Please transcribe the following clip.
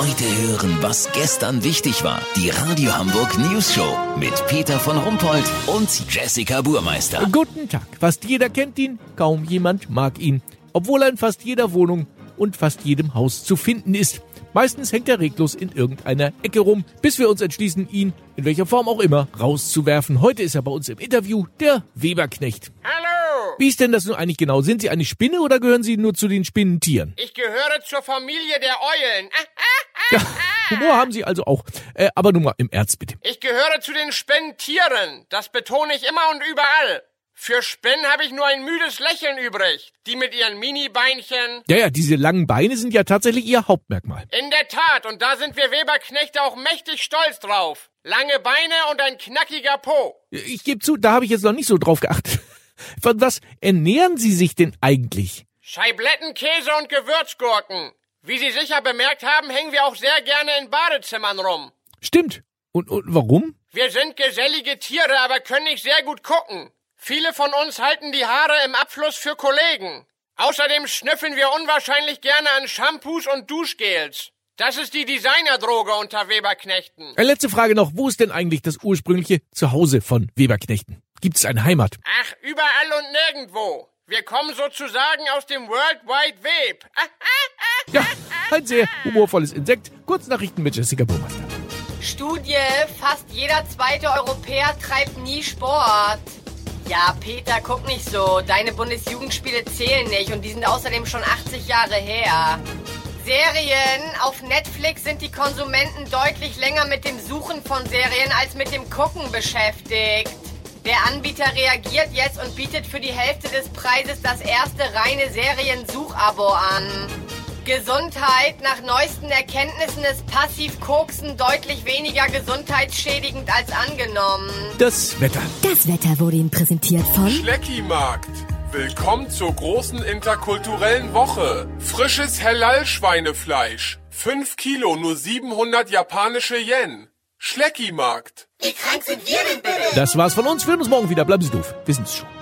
Heute hören, was gestern wichtig war. Die Radio Hamburg News Show mit Peter von Rumpold und Jessica Burmeister. Guten Tag. Fast jeder kennt ihn, kaum jemand mag ihn. Obwohl er in fast jeder Wohnung und fast jedem Haus zu finden ist. Meistens hängt er reglos in irgendeiner Ecke rum, bis wir uns entschließen, ihn, in welcher Form auch immer, rauszuwerfen. Heute ist er bei uns im Interview, der Weberknecht. Hallo! Wie ist denn das nun eigentlich genau? Sind Sie eine Spinne oder gehören Sie nur zu den Spinnentieren? Ich gehöre zur Familie der Eulen. Ah, Ja, Humor haben Sie also auch. Äh, aber nun mal im Ernst bitte. Ich gehöre zu den Spenntieren. Das betone ich immer und überall. Für Spinnen habe ich nur ein müdes Lächeln übrig. Die mit ihren Mini-Beinchen. Ja, ja, diese langen Beine sind ja tatsächlich Ihr Hauptmerkmal. In der Tat, und da sind wir Weberknechte auch mächtig stolz drauf. Lange Beine und ein knackiger Po. Ich gebe zu, da habe ich jetzt noch nicht so drauf geachtet. Von was ernähren Sie sich denn eigentlich? Scheibletten, Käse und Gewürzgurken. Wie Sie sicher bemerkt haben, hängen wir auch sehr gerne in Badezimmern rum. Stimmt. Und, und warum? Wir sind gesellige Tiere, aber können nicht sehr gut gucken. Viele von uns halten die Haare im Abfluss für Kollegen. Außerdem schnüffeln wir unwahrscheinlich gerne an Shampoos und Duschgels. Das ist die Designerdroge unter Weberknechten. Äh, letzte Frage noch. Wo ist denn eigentlich das ursprüngliche Zuhause von Weberknechten? Gibt es eine Heimat? Ach, überall und nirgendwo. Wir kommen sozusagen aus dem World Wide Web. Ja, ein sehr humorvolles Insekt. Kurznachrichten mit Jessica Burmeister. Studie, fast jeder zweite Europäer treibt nie Sport. Ja, Peter, guck nicht so. Deine Bundesjugendspiele zählen nicht und die sind außerdem schon 80 Jahre her. Serien. Auf Netflix sind die Konsumenten deutlich länger mit dem Suchen von Serien als mit dem Gucken beschäftigt. Der Anbieter reagiert jetzt und bietet für die Hälfte des Preises das erste reine Seriensuchabo an. Gesundheit. Nach neuesten Erkenntnissen ist Passivkoksen deutlich weniger gesundheitsschädigend als angenommen. Das Wetter. Das Wetter wurde Ihnen präsentiert von Schleckimarkt. Willkommen zur großen interkulturellen Woche. Frisches Halal-Schweinefleisch. 5 Kilo, nur 700 japanische Yen. Schleckimarkt. Das war's von uns. Wir hören uns morgen wieder. Bleiben Sie doof. Wissen's schon.